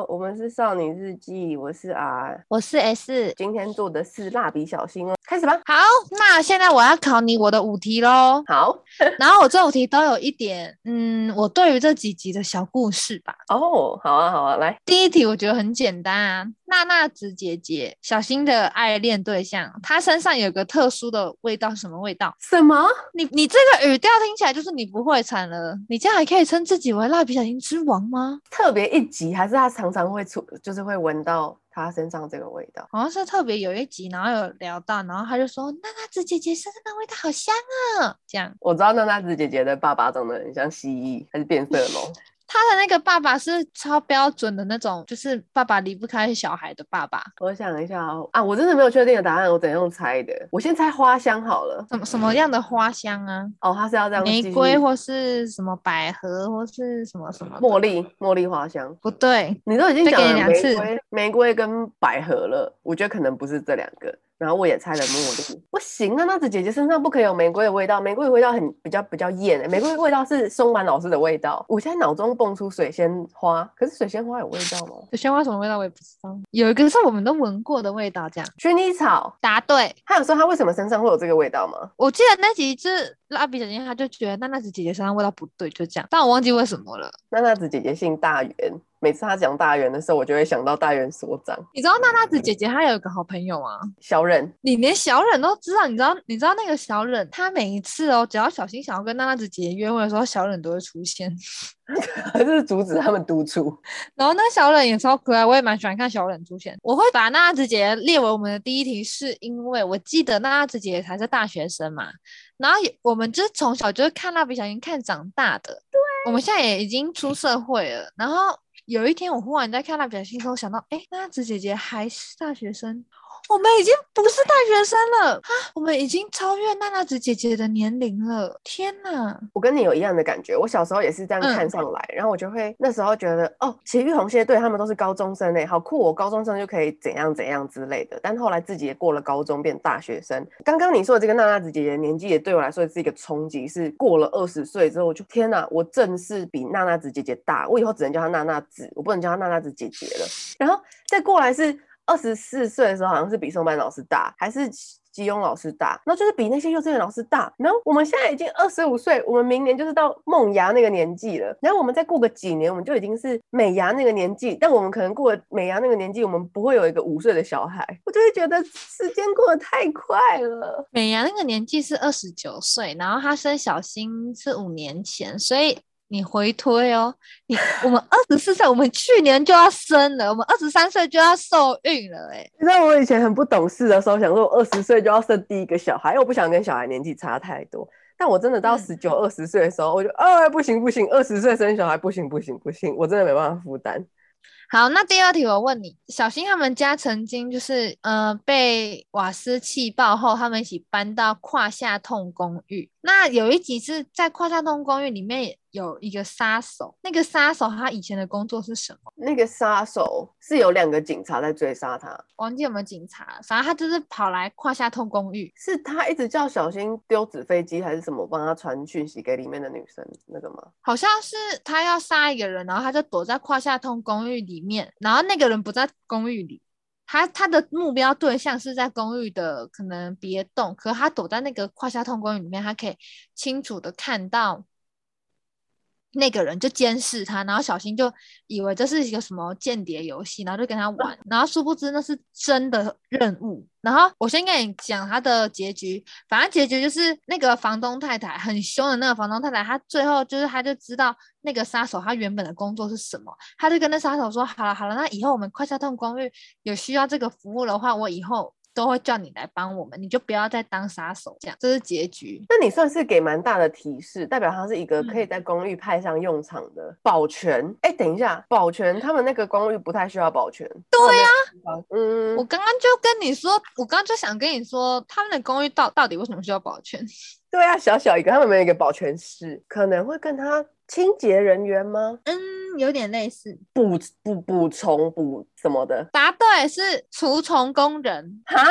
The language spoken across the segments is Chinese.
，我们是少女日记，我是 R，我是 S，今天做的是蜡笔小新哦，开始吧。好，那现在我要考你我的五题喽。好，然后我这五题都有一点，嗯，我对于这几集的小故事吧。哦，好啊，好啊，来，第一题我觉得很简单啊，娜娜子姐姐小新的爱恋对象，她身上有个特殊的味道，什么味道？什么？你你这个语调听起来就是你不会惨了，你这样还可以称自己为蜡笔小新之王吗？特别一集还是他常常会出，就是会闻到他身上这个味道。好像是特别有一集，然后有聊到，然后他就说娜娜子姐姐身上的味道好香啊，这样。我知道娜娜子姐姐的爸爸长得很像蜥蜴，还是变色龙。他的那个爸爸是超标准的那种，就是爸爸离不开小孩的爸爸。我想一下哦，啊，我真的没有确定的答案，我怎样猜的？我先猜花香好了。什么什么样的花香啊？哦，他是要这样，玫瑰或是什么百合或是什么什么？茉莉，茉莉花香？不对，你都已经讲了玫瑰、玫瑰跟百合了，我觉得可能不是这两个。然后我也猜了茉莉，不行啊！娜子姐姐身上不可以有玫瑰的味道，玫瑰的味道很比较比较艳、欸。玫瑰的味道是松满老师的味道。我现在脑中蹦出水仙花，可是水仙花有味道吗？水仙花什么味道我也不知道。有一个是我们都闻过的味道，这样。薰衣草，答对。他有说他为什么身上会有这个味道吗？我记得那集是蜡笔小新，他就觉得娜娜子姐姐身上味道不对，就这样。但我忘记为什么了。娜娜子姐姐姓大圆。每次他讲大圆的时候，我就会想到大圆所长。你知道娜娜子姐姐她有一个好朋友啊？小忍。你连小忍都知道？你知道？你知道那个小忍，他每一次哦，只要小新想要跟娜娜子姐姐约会的时候，小忍都会出现，还是阻止他们独处。然后那小忍也超可爱，我也蛮喜欢看小忍出现。我会把娜娜子姐姐列为我们的第一题，是因为我记得娜娜子姐姐才是大学生嘛。然后也我们就是从小就是看蜡笔小新看长大的。对。我们现在也已经出社会了，然后。有一天，我忽然在看蜡笔小新的时候，想到，哎，娜子姐姐还是大学生。我们已经不是大学生了啊！我们已经超越娜娜子姐姐的年龄了。天哪！我跟你有一样的感觉，我小时候也是这样看上来，嗯、然后我就会那时候觉得，哦，其实玉红蟹队他们都是高中生诶，好酷！我高中生就可以怎样怎样之类的。但后来自己也过了高中，变大学生。刚刚你说的这个娜娜子姐姐的年纪，也对我来说是一个冲击。是过了二十岁之后，我就天哪，我正式比娜娜子姐姐大，我以后只能叫她娜娜子，我不能叫她娜娜子姐姐了。然后再过来是。二十四岁的时候，好像是比松坂老师大，还是基庸老师大？然后就是比那些幼稚园老师大。然后我们现在已经二十五岁，我们明年就是到梦芽那个年纪了。然后我们再过个几年，我们就已经是美芽那个年纪。但我们可能过了美芽那个年纪，我们不会有一个五岁的小孩。我就会觉得时间过得太快了。美芽那个年纪是二十九岁，然后他生小新是五年前，所以。你回推哦，你我们二十四岁，我们去年就要生了，我们二十三岁就要受孕了，哎，你知道我以前很不懂事的时候，想说我二十岁就要生第一个小孩，因为我不想跟小孩年纪差太多。但我真的到十九、二十岁的时候，我就，哎，不行不行，二十岁生小孩不行不行不行，我真的没办法负担。好，那第二题我问你，小新他们家曾经就是，呃，被瓦斯气爆后，他们一起搬到胯下痛公寓。那有一集是在胯下通公寓里面有一个杀手，那个杀手他以前的工作是什么？那个杀手是有两个警察在追杀他，忘记有没有警察，反正他就是跑来胯下通公寓，是他一直叫小新丢纸飞机还是什么，帮他传讯息给里面的女生那个吗？好像是他要杀一个人，然后他就躲在胯下通公寓里面，然后那个人不在公寓里。他他的目标对象是在公寓的可能别栋，可他躲在那个跨下通公寓里面，他可以清楚的看到那个人，就监视他，然后小新就以为这是一个什么间谍游戏，然后就跟他玩，然后殊不知那是真的任务。然后我先跟你讲他的结局，反正结局就是那个房东太太很凶的那个房东太太，她最后就是她就知道那个杀手他原本的工作是什么，她就跟那杀手说：好了好了，那以后我们快下痛公寓有需要这个服务的话，我以后。都会叫你来帮我们，你就不要再当杀手，这样，这是结局。那你算是给蛮大的提示，代表他是一个可以在公寓派上用场的保全。哎、嗯，等一下，保全他们那个公寓不太需要保全。对呀、啊，嗯，我刚刚就跟你说，我刚刚就想跟你说，他们的公寓到到底为什么需要保全？对啊，小小一个，他们没有一个保全室，可能会跟他清洁人员吗？嗯。有点类似捕捕捕虫捕什么的，答对，是除虫工人哈？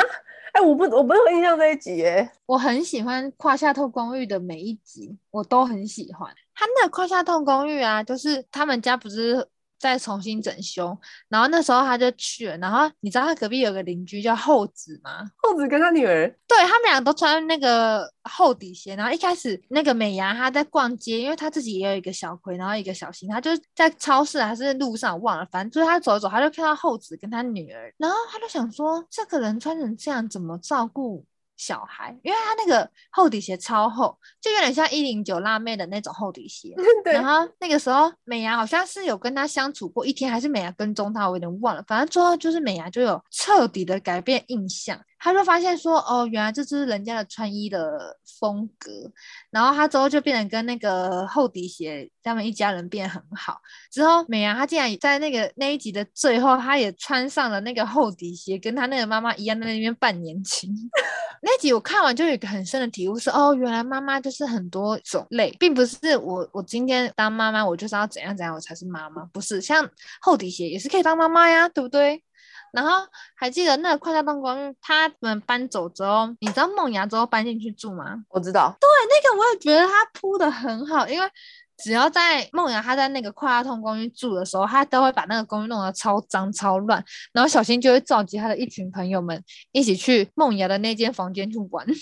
哎、欸，我不我不有印象这一集耶，我很喜欢胯下透公寓的每一集，我都很喜欢。他那个胯下透公寓啊，就是他们家不是再重新整修，然后那时候他就去了，然后你知道他隔壁有个邻居叫厚子吗？厚子跟他女儿，对，他们俩都穿那个厚底鞋，然后一开始那个美伢她在逛街，因为她自己也有一个小葵，然后一个小新，她就在超市还是路上忘了，反正就是她走一走，她就看到厚子跟他女儿，然后她就想说，这个人穿成这样，怎么照顾？小孩，因为他那个厚底鞋超厚，就有点像一零九辣妹的那种厚底鞋。然后那个时候美伢好像是有跟他相处过一天，还是美伢跟踪他，我有点忘了。反正最后就是美伢就有彻底的改变印象。他就发现说，哦，原来这就是人家的穿衣的风格。然后他之后就变成跟那个厚底鞋他们一家人变很好。之后美伢她竟然在那个那一集的最后，她也穿上了那个厚底鞋，跟她那个妈妈一样在那边扮年轻。那集我看完就有一个很深的体悟是，哦，原来妈妈就是很多种类，并不是我我今天当妈妈，我就是要怎样怎样我才是妈妈，不是，像厚底鞋也是可以当妈妈呀，对不对？然后还记得那个快乐动公寓，他们搬走之后，你知道梦芽之后搬进去住吗？我知道。对，那个我也觉得他铺的很好，因为只要在梦瑶他在那个快乐通公寓住的时候，他都会把那个公寓弄得超脏超乱，然后小新就会召集他的一群朋友们一起去梦瑶的那间房间去玩。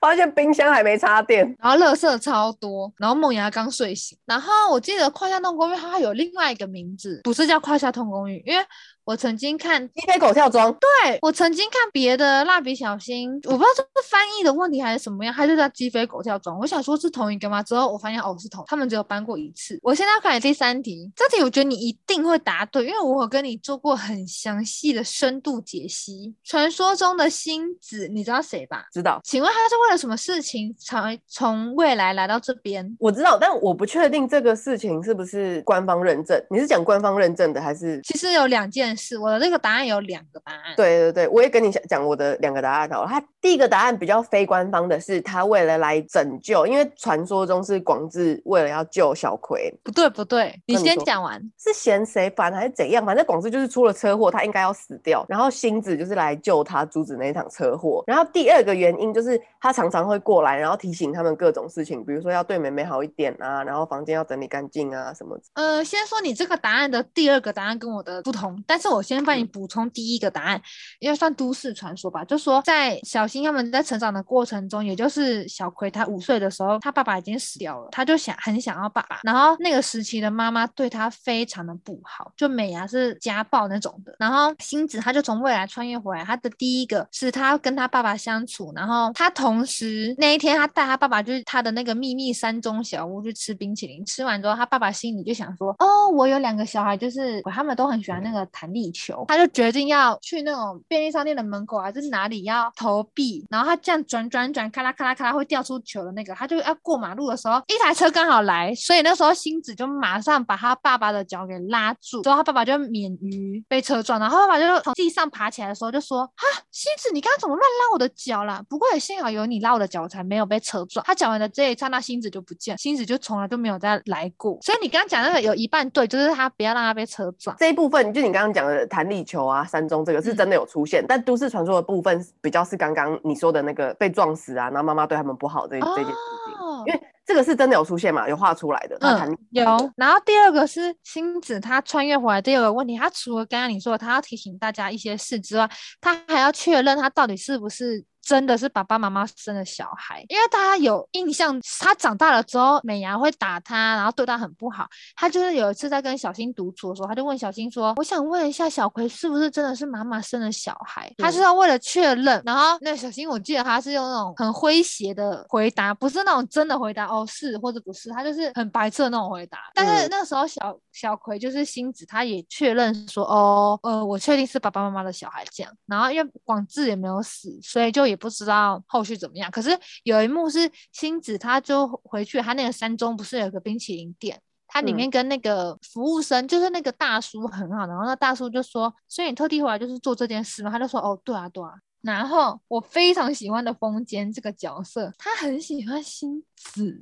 发现冰箱还没插电，然后垃圾超多，然后梦瑶刚睡醒，然后我记得快乐通公寓它有另外一个名字，不是叫快乐通公寓，因为。我曾经看鸡飞狗跳装，对，我曾经看别的蜡笔小新，我不知道这是翻译的问题还是什么样，他就叫鸡飞狗跳装。我想说是同一个吗？之后我发现哦是同，他们只有搬过一次。我现在要考你第三题，这题我觉得你一定会答对，因为我有跟你做过很详细的深度解析。传说中的星子，你知道谁吧？知道。请问他是为了什么事情才从未来来到这边？我知道，但我不确定这个事情是不是官方认证。你是讲官方认证的还是？其实有两件。是我的那个答案有两个答案，对对对，我也跟你讲讲我的两个答案好了。他第一个答案比较非官方的是，他为了来拯救，因为传说中是广志为了要救小葵。不对不对，你先讲完。是嫌谁烦还是怎样？反正广志就是出了车祸，他应该要死掉，然后星子就是来救他，阻止那一场车祸。然后第二个原因就是他常常会过来，然后提醒他们各种事情，比如说要对妹妹好一点啊，然后房间要整理干净啊什么。呃，先说你这个答案的第二个答案跟我的不同，但是。我先帮你补充第一个答案，因为算都市传说吧，就说在小新他们在成长的过程中，也就是小葵他五岁的时候，他爸爸已经死掉了，他就想很想要爸爸。然后那个时期的妈妈对他非常的不好，就美伢是家暴那种的。然后星子他就从未来穿越回来，他的第一个是他跟他爸爸相处，然后他同时那一天他带他爸爸就是他的那个秘密山中小屋去吃冰淇淋，吃完之后他爸爸心里就想说，哦，我有两个小孩，就是他们都很喜欢那个弹力。地球，他就决定要去那种便利商店的门口还是哪里要投币，然后他这样转转转，咔啦咔啦咔啦会掉出球的那个，他就要过马路的时候，一台车刚好来，所以那时候星子就马上把他爸爸的脚给拉住，之后他爸爸就免于被车撞，然后他爸爸就从地上爬起来的时候就说：“哈，星子，你刚刚怎么乱拉我的脚啦？不过也幸好有你拉我的脚，我才没有被车撞。”他讲完的这一刹那，星子就不见，星子就从来就没有再来过。所以你刚刚讲那个有一半对，就是他不要让他被车撞这一部分，就你刚刚讲。弹力球啊，山中这个是真的有出现，嗯、但都市传说的部分比较是刚刚你说的那个被撞死啊，然后妈妈对他们不好这、哦、这件事情，因为这个是真的有出现嘛，有画出来的。嗯，有。然后第二个是星子他穿越回来，第二个问题，他除了刚刚你说的他要提醒大家一些事之外，他还要确认他到底是不是。真的是爸爸妈妈生的小孩，因为大家有印象，他长大了之后，美伢会打他，然后对他很不好。他就是有一次在跟小新独处的时候，他就问小新说：“我想问一下，小葵是不是真的是妈妈生的小孩？”他是要为了确认。然后那小新，我记得他是用那种很诙谐的回答，不是那种真的回答哦，是或者不是，他就是很白痴的那种回答。但是那时候小小葵就是星子，他也确认说：“哦，呃，我确定是爸爸妈妈的小孩。”这样。然后因为广志也没有死，所以就。也不知道后续怎么样，可是有一幕是星子，他就回去，他那个山中不是有个冰淇淋店，他里面跟那个服务生，就是那个大叔很好，然后那大叔就说，所以你特地回来就是做这件事吗？他就说，哦，对啊，对啊。然后我非常喜欢的风间这个角色，他很喜欢星子，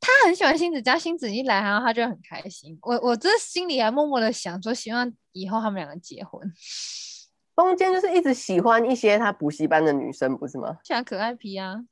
他很喜欢星子，只要星子一来，然后他就很开心。我我这心里还默默的想说，希望以后他们两个结婚。风间就是一直喜欢一些他补习班的女生，不是吗？喜欢可爱皮啊，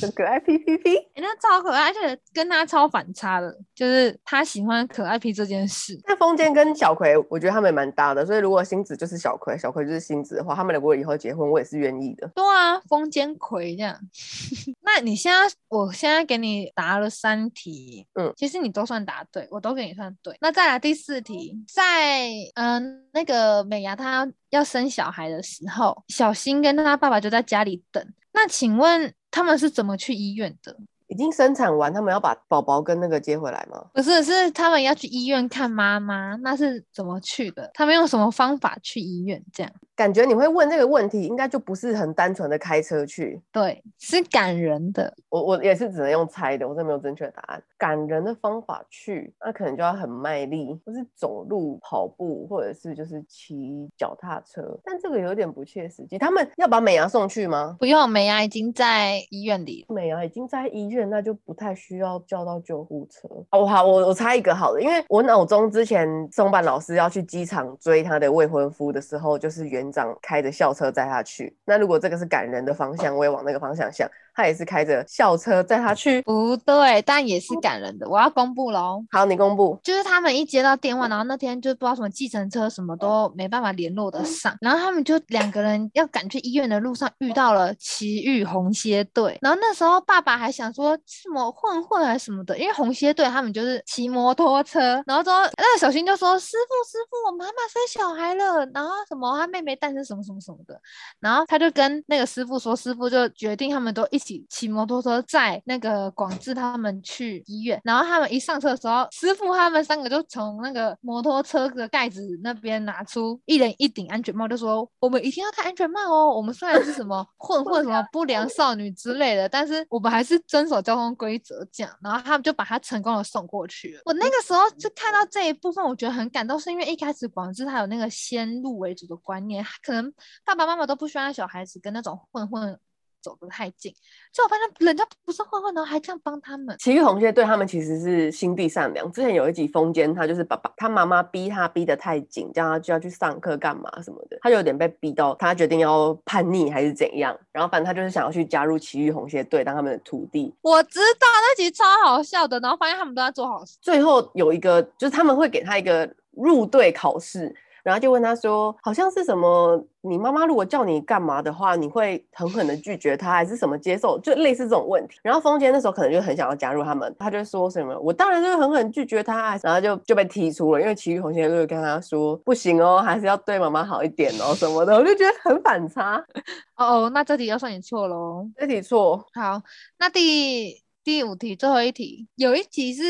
很可爱屁屁屁，哎，那超可爱，而且跟他超反差的，就是他喜欢可爱屁这件事。那风间跟小葵，我觉得他们也蛮搭的，所以如果星子就是小葵，小葵就是星子的话，他们如果以后结婚，我也是愿意的。对啊，风间葵这样。那你现在，我现在给你答了三题，嗯，其实你都算答对，我都给你算对。那再来第四题，在嗯、呃、那个美伢她要生小孩的时候，小新跟他爸爸就在家里等。那请问他们是怎么去医院的？已经生产完，他们要把宝宝跟那个接回来吗？不是，是他们要去医院看妈妈，那是怎么去的？他们用什么方法去医院？这样感觉你会问这个问题，应该就不是很单纯的开车去。对，是感人的。我我也是只能用猜的，我真的没有正确的答案。感人的方法去，那可能就要很卖力，或是走路、跑步，或者是就是骑脚踏车。但这个有点不切实际。他们要把美牙送去吗？不用，美牙已经在医院里。美牙已经在医院。那就不太需要叫到救护车哦。好，我我猜一个好了，因为我脑中之前松坂老师要去机场追他的未婚夫的时候，就是园长开着校车载他去。那如果这个是感人的方向，我也往那个方向想。他也是开着校车载他去，不对，但也是感人的。我要公布喽。好，你公布。就是他们一接到电话，然后那天就不知道什么计程车什么都没办法联络得上，然后他们就两个人要赶去医院的路上遇到了奇遇红蝎队，然后那时候爸爸还想说什么混混还是什么的，因为红蝎队他们就是骑摩托车，然后之后那个小新就说师傅师傅，我妈妈生小孩了，然后什么他妹妹诞生什么什么什么的，然后他就跟那个师傅说，师傅就决定他们都一起。骑摩托车载那个广志他们去医院，然后他们一上车的时候，师傅他们三个就从那个摩托车的盖子那边拿出一人一顶安全帽，就说：“我们一定要戴安全帽哦！我们虽然是什么混混、什么不良少女之类的，但是我们还是遵守交通规则。”这样，然后他们就把他成功的送过去了。我那个时候就看到这一部分，我觉得很感动，是因为一开始广志他有那个先入为主的观念，可能爸爸妈妈都不希望小孩子跟那种混混。走得太近，就我发现人家不是坏坏，然后还这样帮他们。埼玉红蝎对他们其实是心地善良。之前有一集风间，他就是爸爸他妈妈逼他逼得太紧，叫他就要去上课干嘛什么的，他就有点被逼到，他决定要叛逆还是怎样。然后反正他就是想要去加入埼玉红蝎队当他们的徒弟。我知道那集超好笑的，然后发现他们都在做好事。最后有一个就是他们会给他一个入队考试。然后就问他说：“好像是什么？你妈妈如果叫你干嘛的话，你会狠狠的拒绝她，还是什么接受？就类似这种问题。”然后风间那时候可能就很想要加入他们，他就说什么：“我当然就是狠狠拒绝她。”然后就就被踢出了，因为埼玉红蝎队跟他说：“不行哦，还是要对妈妈好一点哦什么的。”我就觉得很反差。哦 哦，那这题要算你错喽。这题错。好，那第第五题，最后一题，有一题是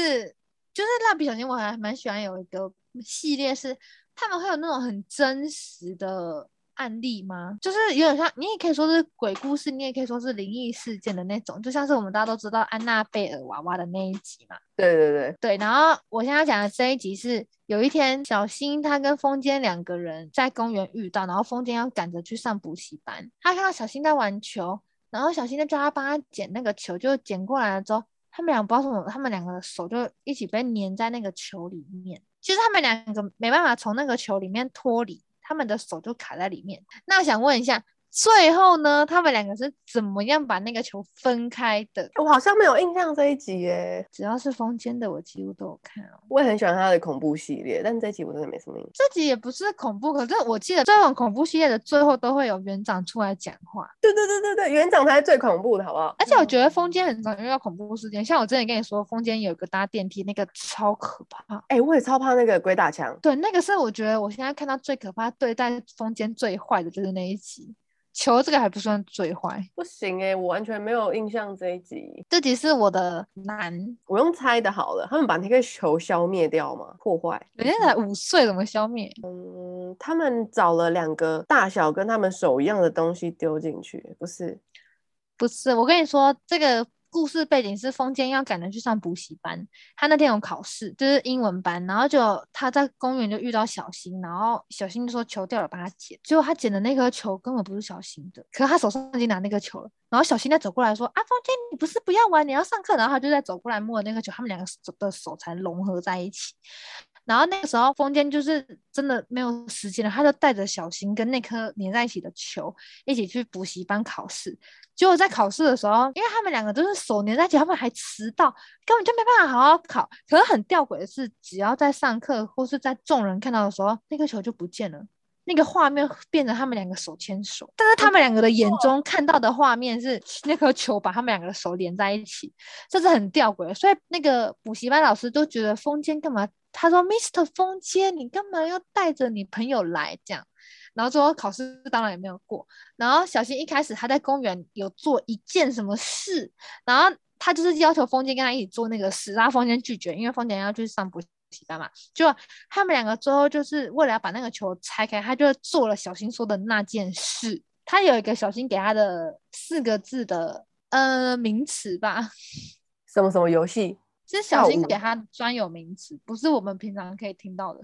就是蜡笔小新，我还蛮喜欢有一个系列是。他们会有那种很真实的案例吗？就是有点像，你也可以说是鬼故事，你也可以说是灵异事件的那种，就像是我们大家都知道安娜贝尔娃娃的那一集嘛。对对对对。然后我现在讲的这一集是，有一天小新他跟风间两个人在公园遇到，然后风间要赶着去上补习班，他看到小新在玩球，然后小新就叫他帮他捡那个球，就捡过来了之后，他们俩不知道什么，他们两个的手就一起被粘在那个球里面。其实他们两个没办法从那个球里面脱离，他们的手就卡在里面。那我想问一下。最后呢，他们两个是怎么样把那个球分开的？我好像没有印象这一集耶。只要是风间的，我几乎都有看哦。我也很喜欢他的恐怖系列，但这一集我真的没什么印象。这集也不是恐怖，可是我记得这种恐怖系列的最后都会有园长出来讲话。对对对对对，园长才是最恐怖的，好不好？而且我觉得风间很常遇到恐怖事件，像我之前跟你说，风间有一个搭电梯，那个超可怕。哎、欸，我也超怕那个鬼打墙。对，那个是我觉得我现在看到最可怕、对待风间最坏的就是那一集。球这个还不算最坏，不行哎、欸，我完全没有印象这一集。这集是我的难，我用猜的好了。他们把那个球消灭掉吗？破坏？人家才五岁，怎么消灭？嗯，他们找了两个大小跟他们手一样的东西丢进去，不是？不是，我跟你说这个。故事背景是风间要赶着去上补习班，他那天有考试，就是英文班，然后就他在公园就遇到小新，然后小新就说球掉了，帮他捡，结果他捡的那颗球根本不是小新的，可是他手上已经拿那个球了，然后小新再走过来说啊，风间你不是不要玩，你要上课，然后他就在走过来摸那个球，他们两个手的手才融合在一起。然后那个时候，风间就是真的没有时间了，他就带着小新跟那颗粘在一起的球一起去补习班考试。结果在考试的时候，因为他们两个都是手粘在一起，他们还迟到，根本就没办法好好考。可是很吊诡的是，只要在上课或是在众人看到的时候，那个球就不见了。那个画面变成他们两个手牵手，但是他们两个的眼中看到的画面是那颗球把他们两个的手连在一起，这是很吊诡。所以那个补习班老师都觉得风间干嘛？他说：“Mr. 风间，你干嘛要带着你朋友来这样？”然后最后考试当然也没有过。然后小新一开始他在公园有做一件什么事，然后他就是要求风间跟他一起做那个事，然后风间拒绝，因为风间要去上补习。习班嘛，就他们两个最后就是为了要把那个球拆开，他就做了小新说的那件事。他有一个小新给他的四个字的呃名词吧，什么什么游戏？是小新给他专有名词，不是我们平常可以听到的。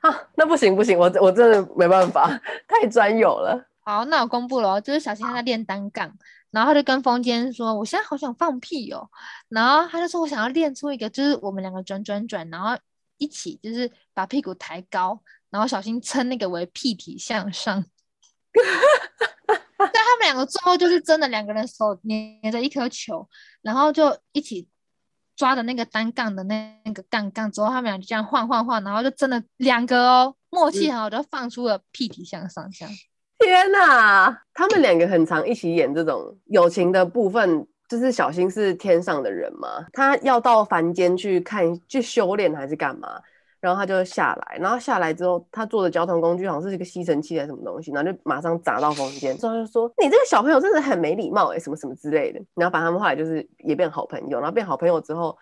啊，那不行不行，我我真的没办法，太专有了。好，那我公布了哦，就是小新他在练单杠。然后他就跟风间说：“我现在好想放屁哦。”然后他就说：“我想要练出一个，就是我们两个转转转，然后一起就是把屁股抬高，然后小新称那个为屁体向上。”但他们两个最后就是真的两个人手捏着一颗球，然后就一起抓的那个单杠的那那个杠杠，之后他们俩就这样晃晃晃，然后就真的两个哦默契好，就放出了屁体向上这样。嗯天呐，他们两个很常一起演这种友情的部分，就是小新是天上的人嘛，他要到凡间去看去修炼还是干嘛，然后他就下来，然后下来之后，他坐的交通工具好像是一个吸尘器还是什么东西，然后就马上砸到风间，之后就说你这个小朋友真的很没礼貌哎，什么什么之类的，然后把他们后来就是也变好朋友，然后变好朋友之后。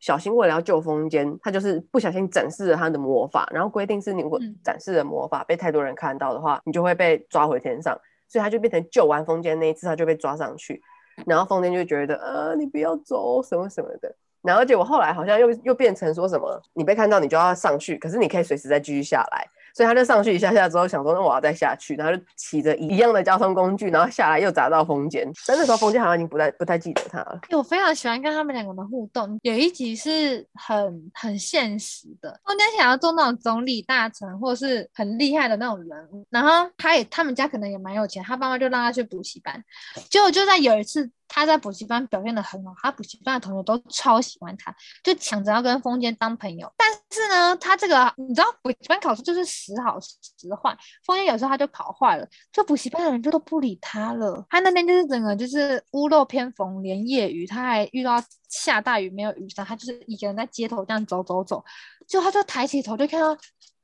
小新为了要救风间，他就是不小心展示了他的魔法，然后规定是你如果展示的魔法被太多人看到的话，你就会被抓回天上，所以他就变成救完风间那一次，他就被抓上去，然后风间就觉得呃，你不要走什么什么的，然后结果后来好像又又变成说什么你被看到你就要上去，可是你可以随时再继续下来。所以他就上去一下下之后，想说那我要再下去，然后就骑着一样的交通工具，然后下来又砸到风间。但那时候风间好像已经不太不太记得他了。我非常喜欢跟他们两个的互动，有一集是很很现实的，风间想要做那种总理大臣或是很厉害的那种人，然后他也他们家可能也蛮有钱，他爸妈就让他去补习班，结果就在有一次。他在补习班表现得很好，他补习班的同学都超喜欢他，就抢着要跟风间当朋友。但是呢，他这个你知道，补习班考试就是时好时坏，风间有时候他就考坏了，就补习班的人就都不理他了。他那天就是整个就是屋漏偏逢连夜雨，他还遇到下大雨没有雨伞，他就是一个人在街头这样走走走，就他就抬起头就看到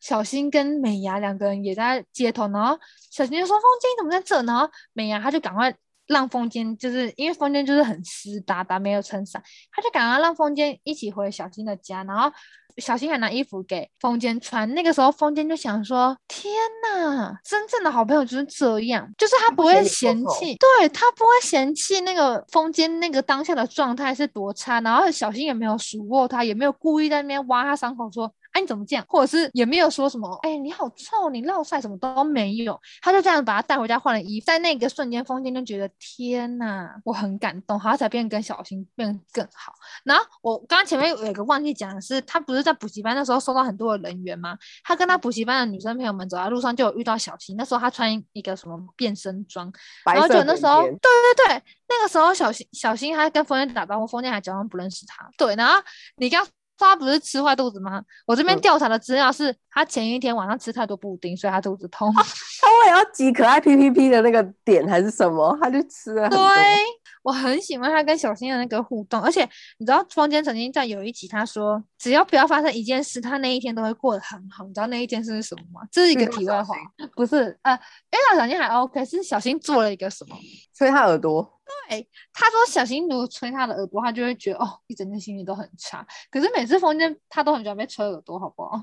小新跟美伢两个人也在街头，然后小新就说：“风间你怎么在这？”然后美伢他就赶快。让风间就是因为风间就是很湿哒哒，没有撑伞，他就赶快让风间一起回小新的家，然后小新还拿衣服给风间穿。那个时候风间就想说：天哪，真正的好朋友就是这样，就是他不会嫌弃，对，他不会嫌弃那个风间那个当下的状态是多差，然后小新也没有数落他，也没有故意在那边挖他伤口说。哎，你怎么这样？或者是也没有说什么，哎，你好臭，你落晒什么都没有。他就这样把他带回家换了衣服，在那个瞬间，风间就觉得天哪，我很感动，他才变跟小新变得更好。然后我刚刚前面有一个忘记讲的是，他不是在补习班那时候收到很多的人员吗？他跟他补习班的女生朋友们走在路上就有遇到小新，那时候他穿一个什么变身装，然后就那时候，对对对，那个时候小新小新还跟风间打招呼，风间还假装不认识他。对，然后你刚。他不是吃坏肚子吗？我这边调查的资料是他前一天晚上吃太多布丁，所以他肚子痛。啊、他为了要挤可爱 P P P 的那个点还是什么，他就吃了。对，我很喜欢他跟小新的那个互动，而且你知道，风间曾经在有一集他说，只要不要发生一件事，他那一天都会过得很好。你知道那一件事是什么吗？这是一个题外话，不是呃，因为小新还 OK，是小新做了一个什么？吹他耳朵。对，他说小新如果吹他的耳朵，他就会觉得哦，一整天心情都很差。可是每次风间他都很喜欢被吹耳朵，好不好？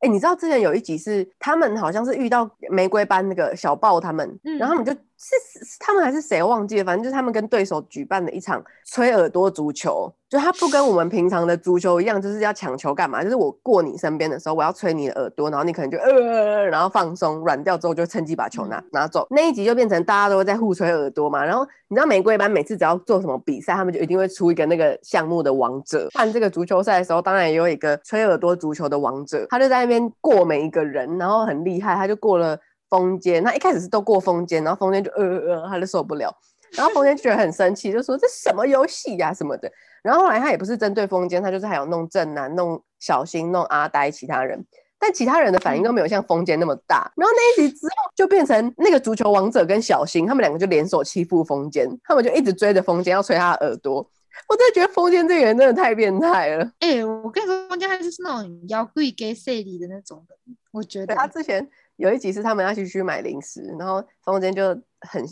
哎、欸，你知道之前有一集是他们好像是遇到玫瑰班那个小豹他们，嗯、然后他们就是是他们还是谁忘记了？反正就是他们跟对手举办的一场吹耳朵足球，就他不跟我们平常的足球一样，就是要抢球干嘛？就是我过你身边的时候，我要吹你的耳朵，然后你可能就呃，然后放松软掉之后，就趁机把球拿拿走。那一集就变成大家都在互吹耳朵嘛。然后你知道玫瑰班每次只要做什么比赛，他们就一定会出一个那个项目的王者。看这个足球赛的时候，当然也有一个吹耳朵足球的王者，他就在那边过每一个人，然后很厉害，他就过了。风间，他一开始是都过风间，然后风间就呃呃，他就受不了，然后风间就觉得很生气，就说这什么游戏呀什么的。然后后来他也不是针对风间，他就是还有弄正男、弄小新、弄阿呆其他人，但其他人的反应都没有像风间那么大。然后那一集之后就变成那个足球王者跟小新他们两个就联手欺负风间，他们就一直追着风间要吹他的耳朵。我真的觉得风间这个人真的太变态了。哎、欸，我跟你说，风间他就是那种妖怪给势力的那种人，我觉得他之前。有一集是他们要去去买零食，然后风间就很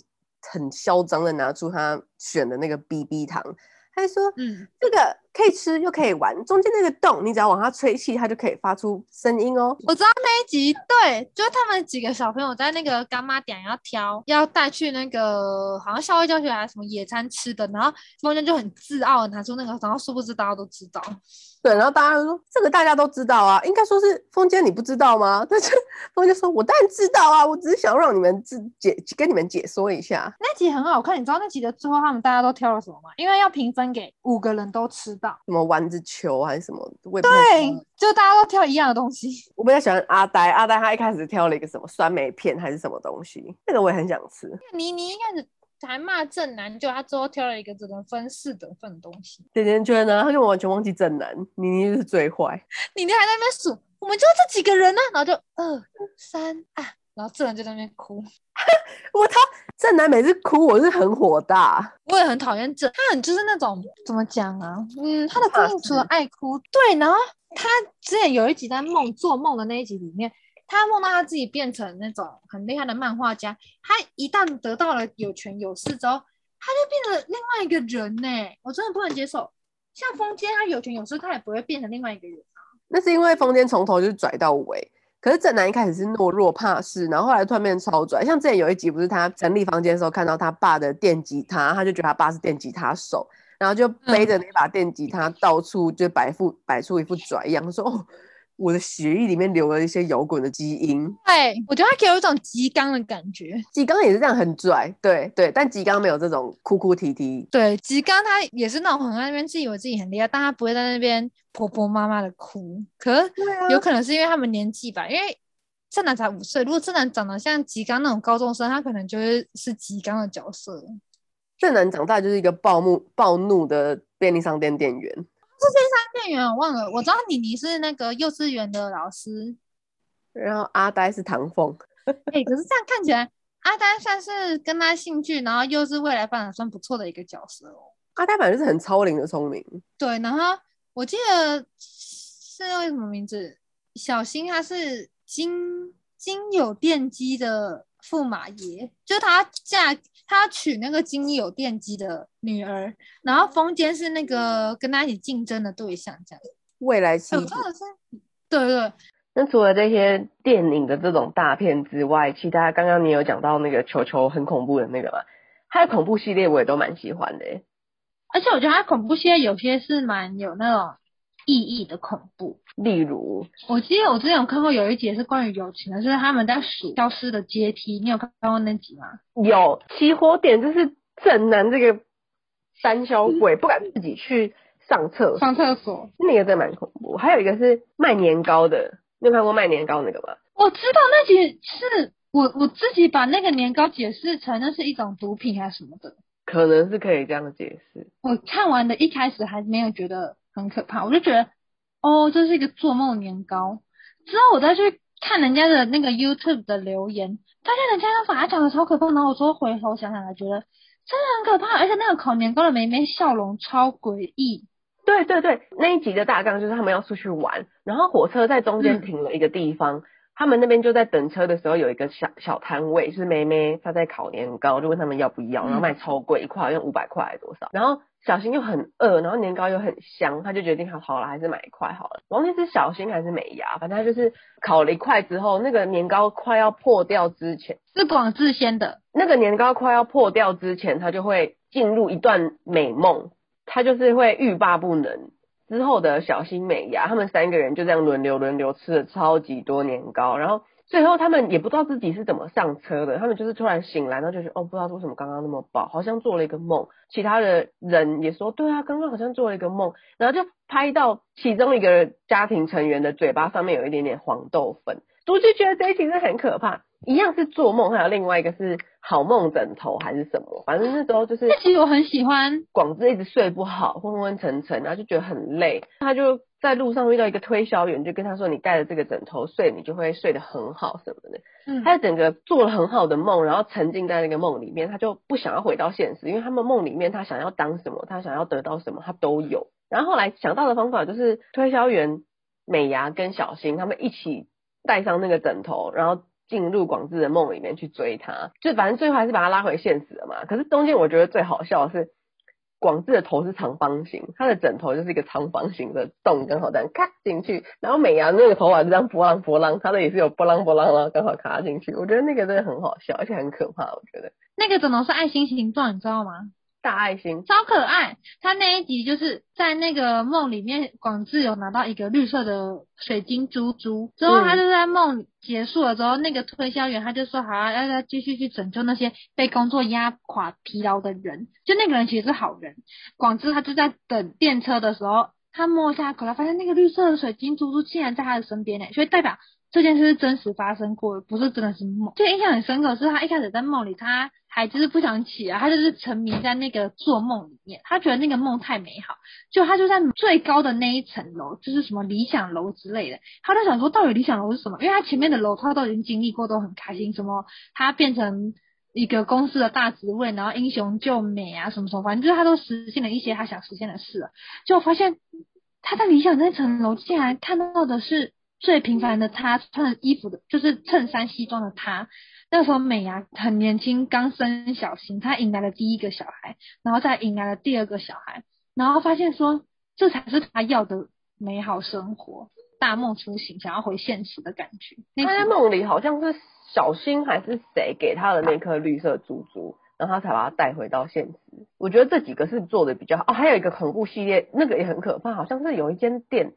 很嚣张的拿出他选的那个 BB 糖，他就说：“嗯，这个可以吃又可以玩，中间那个洞，你只要往它吹气，它就可以发出声音哦。”我知道那一集，对，就是他们几个小朋友在那个干妈点要挑，要带去那个好像校外教学还是什么野餐吃的，然后风间就很自傲的拿出那个，然后殊不知大家都知道。对，然后大家都说这个大家都知道啊，应该说是风间你不知道吗？但是风间说，我当然知道啊，我只是想让你们自解跟你们解说一下。那集很好看，你知道那集的最后他们大家都挑了什么吗？因为要平分给五个人都吃到，什么丸子球还是什么？对，就大家都挑一样的东西。我比较喜欢阿呆，阿呆他一开始挑了一个什么酸梅片还是什么东西，那个我也很想吃。妮妮一开始。还骂正男，就他最后挑了一个只能分四等份的东西。甜甜圈呢？他就完全忘记正男，妮妮是最坏。妮妮还在那边数，我们就这几个人呢、啊，然后就二三啊，然后正男就在那边哭。我他，正男每次哭我是很火大，我也很讨厌正，他很就是那种怎么讲啊？嗯，他的个性除了爱哭，对，然后他之前有一集在梦做梦的那一集里面。他梦到他自己变成那种很厉害的漫画家，他一旦得到了有权有势之后，他就变成另外一个人呢。我真的不能接受。像风间，他有权有势，他也不会变成另外一个人啊。那是因为风间从头就是拽到尾，可是正男一开始是懦弱怕事，然后后来突然变超拽。像之前有一集不是他整理房间的时候看到他爸的电吉他，他就觉得他爸是电吉他手，然后就背着那把电吉他到处就摆副摆出一副拽样，说哦。我的血液里面流了一些摇滚的基因，对，我觉得他给我一种吉冈的感觉。吉冈也是这样很拽，对对，但吉冈没有这种哭哭啼啼。对，吉冈他也是那种很在那边自以为自己很厉害，但他不会在那边婆婆妈妈的哭。可是有可能是因为他们年纪吧，啊、因为正男才五岁，如果正男长得像吉冈那种高中生，他可能就是是吉冈的角色。正男长大就是一个暴怒暴怒的便利商店店员。是便利商店员，我忘了。我知道妮妮是那个幼稚园的老师，然后阿呆是唐凤。哎、欸，可是这样看起来，阿呆算是跟他兴趣，然后又是未来发展算不错的一个角色哦。阿呆反正是很超龄的聪明。对，然后我记得是叫什么名字？小新他是金金有电机的驸马爷，就他嫁。他娶那个金有电机的女儿，然后风间是那个跟他一起竞争的对象，这样未来妻子。对对对。那除了这些电影的这种大片之外，其他刚刚你有讲到那个球球很恐怖的那个嘛？他的恐怖系列我也都蛮喜欢的，而且我觉得他恐怖系列有些是蛮有那种。意义的恐怖，例如，我记得我之前有看过有一集是关于友情的，就是他们在数消失的阶梯。你有看过那集吗？有，起火点就是正南这个胆小鬼不敢自己去上厕所，上厕所那个真的蛮恐怖。还有一个是卖年糕的，你有看过卖年糕那个吗？我知道那集是我我自己把那个年糕解释成那是一种毒品还是什么的，可能是可以这样解释。我看完的一开始还没有觉得。很可怕，我就觉得，哦，这是一个做梦年糕。之后我再去看人家的那个 YouTube 的留言，发现人家都把它讲的超可怕，然后我说回头想想来，觉得真的很可怕，而且那个烤年糕的妹妹笑容超诡异。对对对，那一集的大纲就是他们要出去玩，然后火车在中间停了一个地方，嗯、他们那边就在等车的时候，有一个小小摊位，是妹妹她在烤年糕，就问他们要不要，然后卖超贵，一块好像五百块还是多少，然后。小新又很饿，然后年糕又很香，他就决定好好了，还是买一块好了。忘记是小新还是美牙，反正他就是烤了一块之后，那个年糕快要破掉之前，是广志先的。那个年糕快要破掉之前，他就会进入一段美梦，他就是会欲罢不能。之后的小新美牙，他们三个人就这样轮流轮流吃了超级多年糕，然后。最后他们也不知道自己是怎么上车的，他们就是突然醒来，然后就觉得哦，不知道为什么刚刚那么饱，好像做了一个梦。其他的人也说，对啊，刚刚好像做了一个梦，然后就拍到其中一个家庭成员的嘴巴上面有一点点黄豆粉，我就觉得这一其实很可怕。一样是做梦，还有另外一个是好梦枕头还是什么，反正那时候就是。其实我很喜欢广志一直睡不好，昏昏沉沉，然后就觉得很累，他就。在路上遇到一个推销员，就跟他说：“你盖了这个枕头睡，你就会睡得很好什么的。”嗯，他整个做了很好的梦，然后沉浸在那个梦里面，他就不想要回到现实，因为他们梦里面他想要当什么，他想要得到什么，他都有。然后后来想到的方法就是推销员美牙跟小新他们一起带上那个枕头，然后进入广志的梦里面去追他，就反正最后还是把他拉回现实了嘛。可是中间我觉得最好笑的是。广志的头是长方形，他的枕头就是一个长方形的洞，刚好这样卡进去。然后美牙那个头发就这样波浪波浪，他的也是有波浪波浪，然后刚好卡进去。我觉得那个真的很好笑，而且很可怕。我觉得那个枕头是爱心形状，你知道吗？大爱心，超可爱。他那一集就是在那个梦里面，广志有拿到一个绿色的水晶珠珠，之后他就在梦结束了之后，那个推销员他就说好啊，要要继续去拯救那些被工作压垮疲劳的人。就那个人其实是好人。广志他就在等电车的时候，他摸一下口袋，发现那个绿色的水晶珠珠竟然在他的身边呢，所以代表这件事是真实发生过，不是真的是梦。最印象很深刻是他一开始在梦里他。还就是不想起啊，他就是沉迷在那个做梦里面，他觉得那个梦太美好，就他就在最高的那一层楼，就是什么理想楼之类的，他就想说到底理想楼是什么？因为他前面的楼他都已经经历过，都很开心，什么他变成一个公司的大职位，然后英雄救美啊，什么什么，反正就是他都实现了一些他想实现的事了，就发现他在理想那层楼竟然看到的是最平凡的他穿的衣服的，就是衬衫西装的他。那时候美牙很年轻，刚生小新，她迎来了第一个小孩，然后再迎来了第二个小孩，然后发现说这才是她要的美好生活，大梦初醒，想要回现实的感觉。她在梦里好像是小新还是谁给她的那颗绿色珠珠，然后她才把它带回到现实。我觉得这几个是做的比较好哦，还有一个恐怖系列，那个也很可怕，好像是有一间店。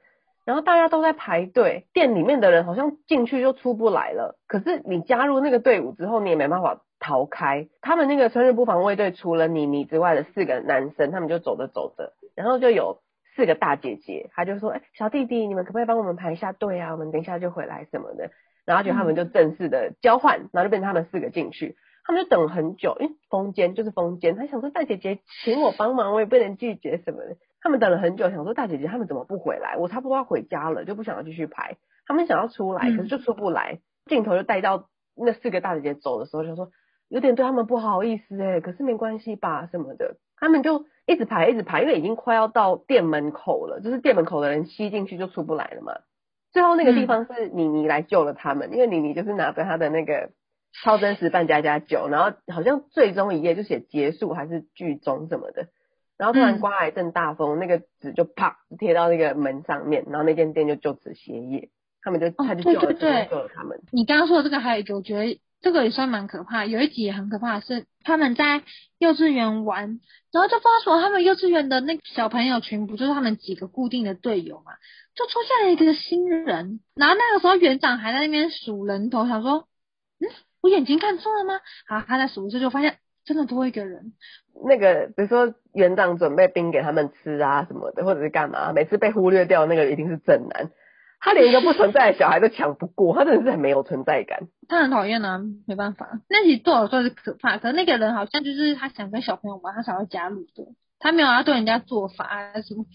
然后大家都在排队，店里面的人好像进去就出不来了。可是你加入那个队伍之后，你也没办法逃开。他们那个春日部防卫队除了妮妮之外的四个男生，他们就走着走着，然后就有四个大姐姐，她就说：“哎，小弟弟，你们可不可以帮我们排一下队啊？我们等一下就回来什么的。”然后就他们就正式的交换，然后就变成他们四个进去。他们就等很久，因为风间就是风间，他想说大姐姐请我帮忙，我也不能拒绝什么的。他们等了很久，想说大姐姐他们怎么不回来？我差不多要回家了，就不想要继续排。他们想要出来，可是就出不来。镜头就带到那四个大姐姐走的时候，就说有点对他们不好意思哎，可是没关系吧什么的。他们就一直排，一直排，因为已经快要到店门口了，就是店门口的人吸进去就出不来了嘛。最后那个地方是妮妮来救了他们，因为妮妮就是拿着她的那个超真实扮家家酒，然后好像最终一页就写结束还是剧终什么的。然后突然刮来一阵大风，嗯、那个纸就啪贴到那个门上面，然后那间店就就此歇业。他们就他就救了，救了他们。你刚刚说的这个还有一个，我觉得这个也算蛮可怕。有一集也很可怕是，他们在幼稚园玩，然后就发现他们幼稚园的那个小朋友群，不就是他们几个固定的队友嘛？就出现了一个新人，然后那个时候园长还在那边数人头，想说，嗯，我眼睛看错了吗？好，他在数的时候就发现真的多一个人。那个比如说园长准备冰给他们吃啊什么的，或者是干嘛，每次被忽略掉那个一定是正男，他连一个不存在的小孩都抢不过，他真的是很没有存在感。他很讨厌啊，没办法。那其实做的时候是可怕，可是那个人好像就是他想跟小朋友玩，他想要加入的，他没有要对人家做法啊什么。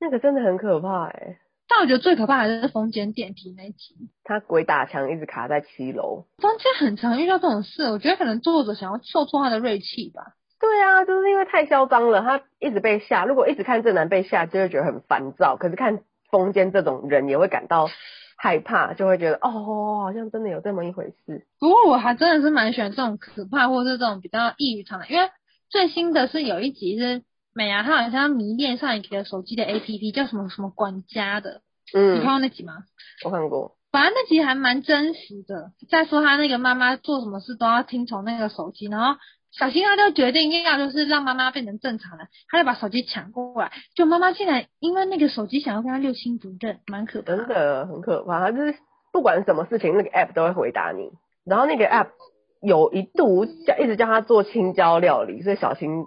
那个真的很可怕哎、欸。但我觉得最可怕的是风间电梯那一集，他鬼打墙一直卡在七楼。封间很常遇到这种事，我觉得可能作者想要秀出他的锐气吧。对啊，就是因为太嚣张了，他一直被吓。如果一直看正男被吓，就会觉得很烦躁。可是看风间这种人也会感到害怕，就会觉得哦，好像真的有这么一回事。不过我还真的是蛮喜欢这种可怕，或是这种比较异于常人，因为最新的是有一集是美伢，她好像迷恋上一个手机的 APP，叫什么什么管家的。嗯，你看过那集吗？我看过。反正那集还蛮真实的，再说他那个妈妈做什么事都要听从那个手机，然后。小新他就决定要就是让妈妈变成正常人，他就把手机抢过来，就妈妈竟然因为那个手机想要跟他六亲不认，蛮可怕的。真的很可怕，他就是不管什么事情，那个 app 都会回答你。然后那个 app 有一度叫一直叫他做青椒料理，所以小新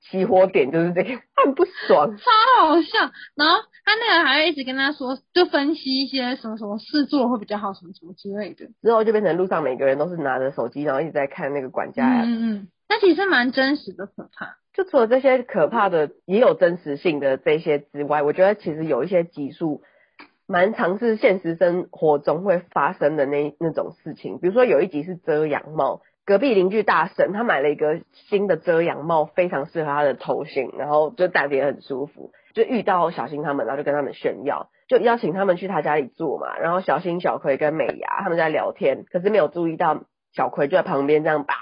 起火点就是这个，很不爽，超好笑。然后他那个还会一直跟他说，就分析一些什么什么事做会比较好，什么什么之类的。之后就变成路上每个人都是拿着手机，然后一直在看那个管家。嗯嗯。那其实蛮真实的可怕，就除了这些可怕的，也有真实性的这些之外，我觉得其实有一些集数蛮常是现实生活中会发生的那那种事情。比如说有一集是遮阳帽，隔壁邻居大婶她买了一个新的遮阳帽，非常适合她的头型，然后就戴着也很舒服。就遇到小新他们，然后就跟他们炫耀，就邀请他们去他家里住嘛。然后小新、小葵跟美伢他们在聊天，可是没有注意到小葵就在旁边这样叭。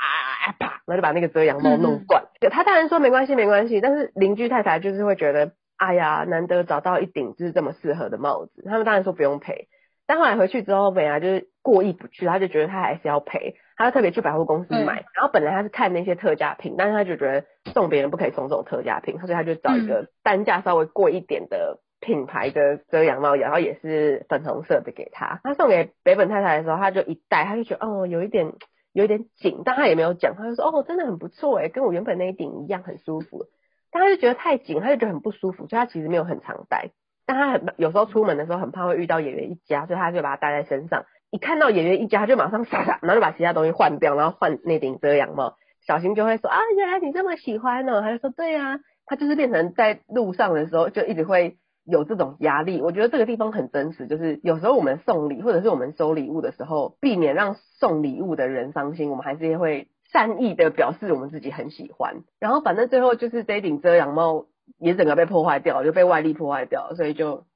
啪，然后就把那个遮阳帽弄断。嗯、他当然说没关系，没关系。但是邻居太太就是会觉得，哎呀，难得找到一顶就是这么适合的帽子。他们当然说不用赔。但后来回去之后，美伢就是过意不去，他就觉得他还是要赔。他就特别去百货公司买。嗯、然后本来他是看那些特价品，但是他就觉得送别人不可以送这种特价品，所以他就找一个单价稍微贵一点的品牌的遮阳帽，然后也是粉红色的给他。他送给北本太太的时候，他就一戴，他就觉得哦，有一点。有一点紧，但他也没有讲，他就说哦，真的很不错哎，跟我原本那一顶一样，很舒服。但他就觉得太紧，他就觉得很不舒服，所以他其实没有很常戴。但他很有时候出门的时候很怕会遇到演员一家，所以他就把它戴在身上。一看到演员一家，他就马上傻傻，然后就把其他东西换掉，然后换那顶遮阳帽。小新就会说啊，原来你这么喜欢呢？他就说对啊，他就是变成在路上的时候就一直会。有这种压力，我觉得这个地方很真实。就是有时候我们送礼或者是我们收礼物的时候，避免让送礼物的人伤心，我们还是会善意的表示我们自己很喜欢。然后反正最后就是这顶遮阳帽也整个被破坏掉，就被外力破坏掉，所以就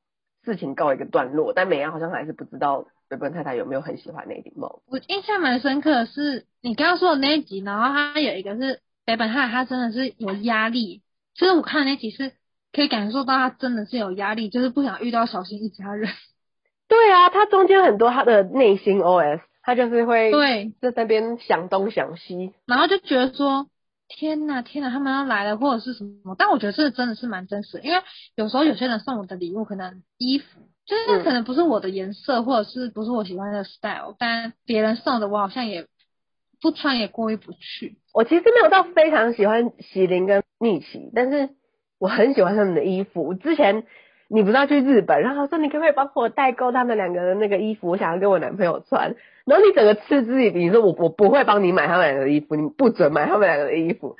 事情告一个段落。但美伢好像还是不知道北本太太有没有很喜欢那顶帽。我印象蛮深刻的是你刚刚说的那一集，然后他有一个是北本太太，他真的是有压力。就是我看那集是。可以感受到他真的是有压力，就是不想遇到小新一家人。对啊，他中间很多他的内心 OS，他就是会对在那边想东想西，然后就觉得说天呐天呐，他们要来了或者是什么。但我觉得这真的是蛮真实的，因为有时候有些人送我的礼物可能衣服就是可能不是我的颜色，或者是不是我喜欢的 style，但别人送的我好像也不穿也过意不去。我其实没有到非常喜欢喜玲跟蜜奇，但是。我很喜欢他们的衣服。之前你不是要去日本，然后说你可不可以帮我代购他们两个的那个衣服？我想要跟我男朋友穿。然后你整个嗤之以鼻，你说我我不会帮你买他们两个的衣服，你不准买他们两个的衣服。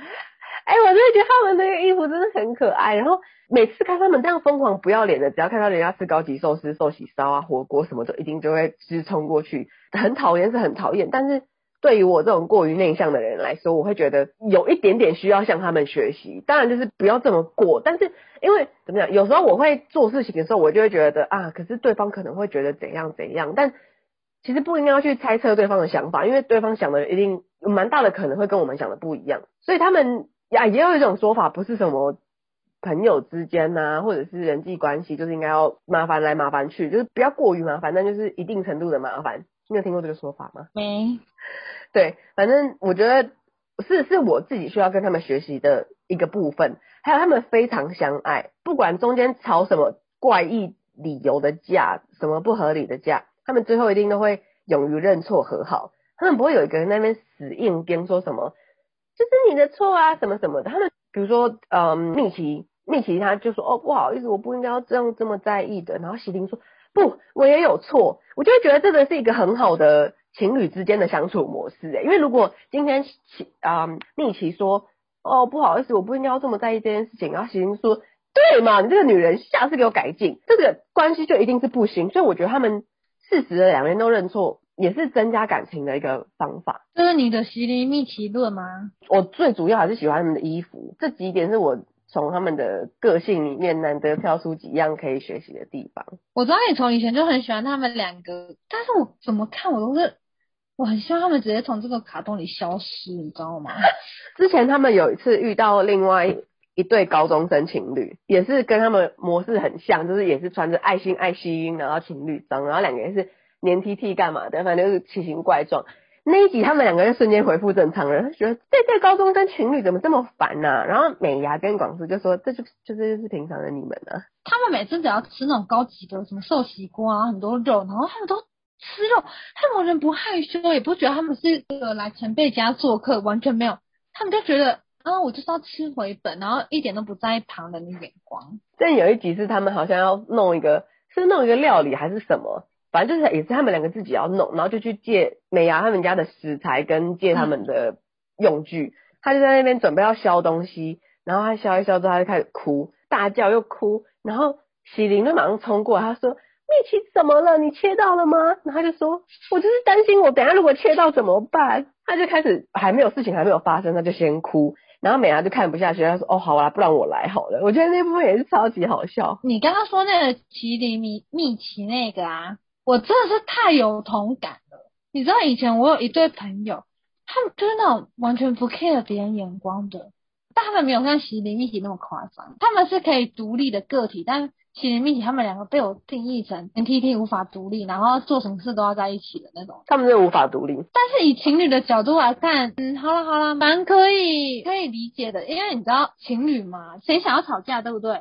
哎，我真的觉得他们那个衣服真的很可爱。然后每次看他们这样疯狂不要脸的，只要看到人家吃高级寿司、寿喜烧啊、火锅什么，就一定就会直冲过去。很讨厌是很讨厌，但是。对于我这种过于内向的人来说，我会觉得有一点点需要向他们学习。当然就是不要这么过，但是因为怎么样，有时候我会做事情的时候，我就会觉得啊，可是对方可能会觉得怎样怎样。但其实不应该要去猜测对方的想法，因为对方想的一定有蛮大的可能会跟我们想的不一样。所以他们呀，也有一种说法，不是什么朋友之间呐、啊，或者是人际关系，就是应该要麻烦来麻烦去，就是不要过于麻烦，但就是一定程度的麻烦。你有听过这个说法吗？没。对，反正我觉得是是我自己需要跟他们学习的一个部分。还有他们非常相爱，不管中间吵什么怪异理由的架，什么不合理的架，他们最后一定都会勇于认错和好。他们不会有一个人在那边死硬边说什么，这是你的错啊什么什么的。他们比如说，嗯，蜜奇，蜜奇他就说，哦，不好意思，我不应该要这样这么在意的。然后喜玲说，不，我也有错。我就会觉得这个是一个很好的。情侣之间的相处模式，诶，因为如果今天琪啊蜜奇说，哦，不好意思，我不应该要这么在意这件事情，然后喜玲说，对嘛，你这个女人下次给我改进，这个关系就一定是不行。所以我觉得他们事实的两人都认错，也是增加感情的一个方法。这是你的喜玲蜜奇论吗？我最主要还是喜欢他们的衣服，这几点是我从他们的个性里面难得挑出几样可以学习的地方。我知道你从以前就很喜欢他们两个，但是我怎么看我都是，我很希望他们直接从这个卡通里消失，你知道吗？之前他们有一次遇到另外一对高中生情侣，也是跟他们模式很像，就是也是穿着爱心爱心，然后情侣装，然后两个人是黏 T T 干嘛的，反正就是奇形怪状。那一集他们两个人瞬间恢复正常了，觉得这对高中生情侣怎么这么烦呢、啊？然后美牙跟广志就说：“这就就这就是平常的你们啊。”他们每次只要吃那种高级的什么寿喜锅啊，很多肉，然后他们都吃肉，他们完全不害羞，也不觉得他们是个来前辈家做客，完全没有，他们就觉得啊，我就是要吃回本，然后一点都不在意旁人的眼光。但有一集是他们好像要弄一个，是弄一个料理还是什么？反正就是也是他们两个自己要弄，然后就去借美伢他们家的食材跟借他们的用具，他就在那边准备要削东西，然后他削一削之后他就开始哭，大叫又哭，然后喜林就马上冲过来，他说：“米奇怎么了？你切到了吗？”然后他就说：“我就是担心我等下如果切到怎么办。”他就开始还没有事情还没有发生，他就先哭，然后美伢就看不下去，他说：“哦，好啦，不然我来好了。”我觉得那部分也是超级好笑。你刚刚说那个麒麟米米奇那个啊。我真的是太有同感了，你知道以前我有一对朋友，他们就是那种完全不 care 别人眼光的，但他们没有像麒麟蜜奇那么夸张，他们是可以独立的个体，但麒麟蜜奇他们两个被我定义成 NTT 无法独立，然后做什么事都要在一起的那种，他们是无法独立。但是以情侣的角度来看，嗯，好了好了，蛮可以可以理解的，因为你知道情侣嘛，谁想要吵架，对不对？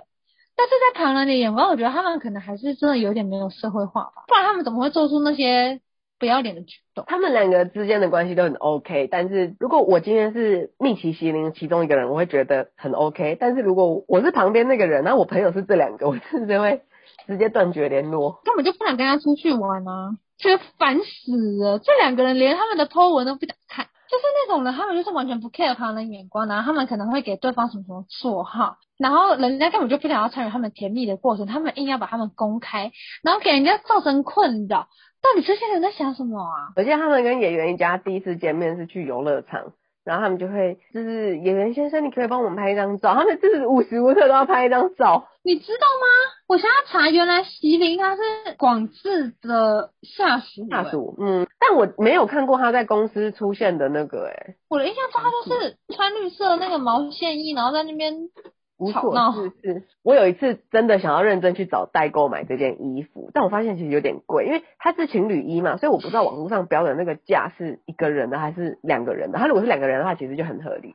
但是在旁人的眼光，我觉得他们可能还是真的有点没有社会化吧，不然他们怎么会做出那些不要脸的举动？他们两个之间的关系都很 OK，但是如果我今天是蜜奇、麒麟其中一个人，我会觉得很 OK。但是如果我是旁边那个人，然后我朋友是这两个，我甚至会直接断绝联络，根本就不想跟他出去玩啊，觉得烦死了。这两个人连他们的 po 文都不想看。就是那种人，他们就是完全不 care 旁人眼光，然后他们可能会给对方什么什么绰号，然后人家根本就不想要参与他们甜蜜的过程，他们硬要把他们公开，然后给人家造成困扰。到底这些人在想什么啊？我记得他们跟演员一家第一次见面是去游乐场。然后他们就会，就是演员先生，你可以帮我们拍一张照。他们就是无时无刻都要拍一张照，你知道吗？我现在查，原来席琳他是广智的下属。下属，嗯，但我没有看过他在公司出现的那个、欸，哎，我的印象中他就是穿绿色那个毛线衣，然后在那边。无所事事。我有一次真的想要认真去找代购买这件衣服，但我发现其实有点贵，因为它是情侣衣嘛，所以我不知道网络上标的那个价是一个人的还是两个人的。他如果是两个人的话，其实就很合理。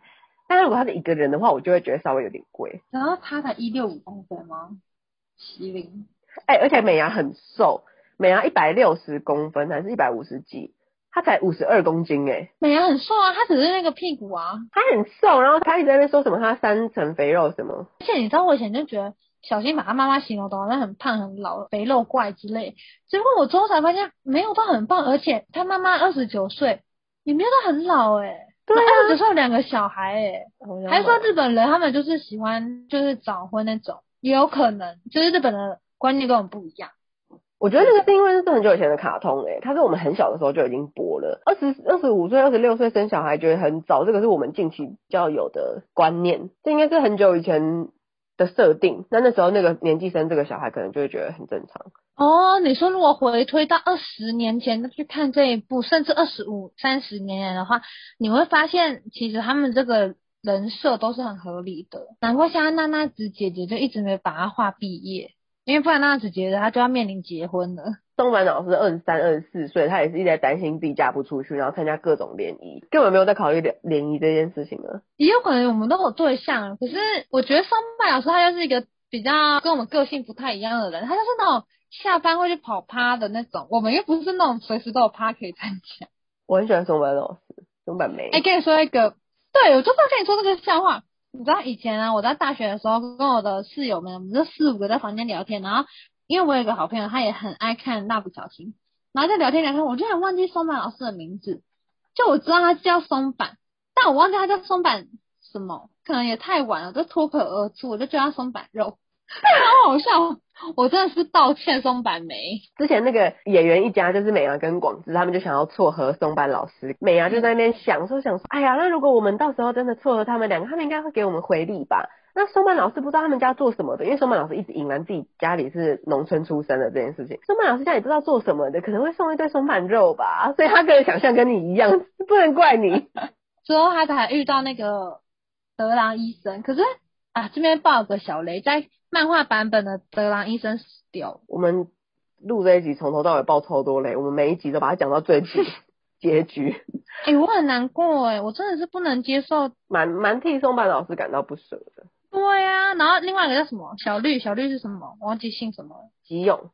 但是如果他是一个人的话，我就会觉得稍微有点贵。然后他才一六五公分吗？麒麟。哎、欸，而且美伢很瘦，美伢一百六十公分还是一百五十几？他才五十二公斤哎、欸，美伢很瘦啊，他只是那个屁股啊，他很瘦，然后他一直在那边说什么他三层肥肉什么，而且你知道我以前就觉得小新把他妈妈形容的好像很胖很老肥肉怪之类，结果我之后才发现没有，他很胖，而且他妈妈二十九岁，也没有他很老哎、欸，对啊，二十九岁有两个小孩哎、欸，还说日本人他们就是喜欢就是早婚那种，也有可能就是日本的观念跟我们不一样。我觉得这个是因为是很久以前的卡通哎、欸，它是我们很小的时候就已经播了，二十二十五岁、二十六岁生小孩觉得很早，这个是我们近期比较有的观念，这应该是很久以前的设定。那那时候那个年纪生这个小孩，可能就会觉得很正常。哦，你说如果回推到二十年前去看这一部，甚至二十五、三十年前的话，你会发现其实他们这个人设都是很合理的，难怪像娜娜子姐姐就一直没把他画毕业。因为不然那样子觉得他就要面临结婚了。松坂老师二十三、二十四岁，他也是一直在担心自己嫁不出去，然后参加各种联谊，根本没有在考虑联联谊这件事情了。也有可能我们都有对象，可是我觉得松坂老师他就是一个比较跟我们个性不太一样的人，他就是那种下班会去跑趴的那种，我们又不是那种随时都有趴可以参加。我很喜欢松坂老师，松坂梅。哎，跟你说一个，对，我就是要跟你说这个笑话。你知道以前啊，我在大学的时候跟我的室友们，我们就四五个在房间聊天，然后因为我有个好朋友，他也很爱看蜡笔小新，然后在聊天聊天，我就很忘记松坂老师的名字，就我知道他叫松坂，但我忘记他叫松坂什么，可能也太晚了，就脱口而出，我就叫他松坂肉。好好笑。我真的是道歉松坂梅。之前那个演员一家就是美伢跟广志，他们就想要撮合松坂老师。美伢就在那边想说想说，哎呀，那如果我们到时候真的撮合他们两个，他们应该会给我们回礼吧？那松坂老师不知道他们家做什么的，因为松坂老师一直隐瞒自己家里是农村出身的这件事情。松坂老师家里不知道做什么的，可能会送一堆松板肉吧，所以他个人想象跟你一样，不能怪你。之后他才遇到那个德郎医生，可是啊，这边爆个小雷，在。漫画版本的德朗医生死掉。我们录这一集从头到尾爆超多雷，我们每一集都把它讲到最结结局。哎、欸，我很难过哎，我真的是不能接受，蛮蛮替松坂老师感到不舍的。对呀、啊，然后另外一个叫什么小绿，小绿是什么？我忘记姓什么了。吉永。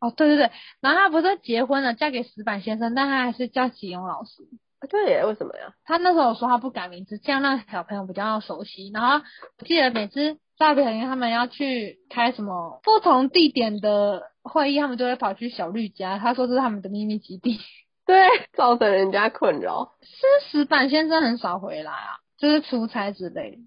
哦，对对对，然后他不是结婚了，嫁给石板先生，但他还是叫吉永老师。啊，对耶，为什么呀？他那时候说他不改名字，这样让小朋友比较熟悉。然后我记得每次。大表因他们要去开什么不同地点的会议，他们就会跑去小绿家。他说这是他们的秘密基地，对，造成人家困扰。是石板先生很少回来啊，就是出差之类的。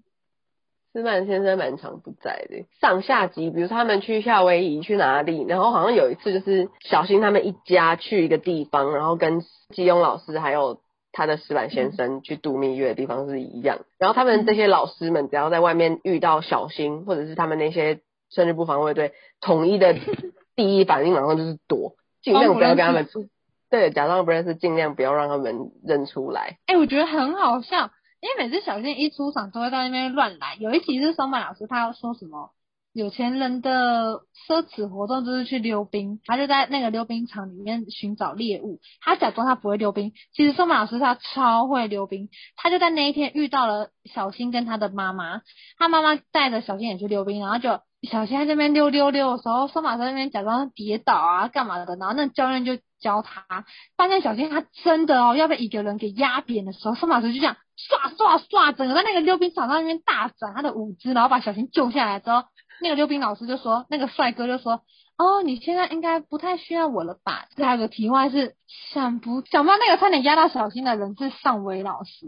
石板先生蛮常不在的，上下集，比如他们去夏威夷去哪里，然后好像有一次就是小新他们一家去一个地方，然后跟基庸老师还有。他的石板先生去度蜜月的地方是一样，然后他们这些老师们只要在外面遇到小新，或者是他们那些生日部防卫队，统一的 第一反应马上就是躲，尽量不要跟他们出，对，假装不认识，尽量不要让他们认出来。哎、欸，我觉得很好笑，因为每次小新一出场都会在那边乱来。有一集是松坂老师，他要说什么？有钱人的奢侈活动就是去溜冰，他就在那个溜冰场里面寻找猎物。他假装他不会溜冰，其实松马老师他超会溜冰。他就在那一天遇到了小新跟他的妈妈，他妈妈带着小新也去溜冰，然后就小新在这边溜溜溜的时候，松坂在那边假装跌倒啊干嘛的，然后那教练就教他，发现小新他真的哦要被一个人给压扁的时候，松马老师就这样唰唰唰，整个在那个溜冰场上那边大展他的舞姿，然后把小新救下来之后。那个溜冰老师就说，那个帅哥就说，哦，你现在应该不太需要我了吧？这还有个题外是，想不想不到那个差点压到小新的人是尚威老师。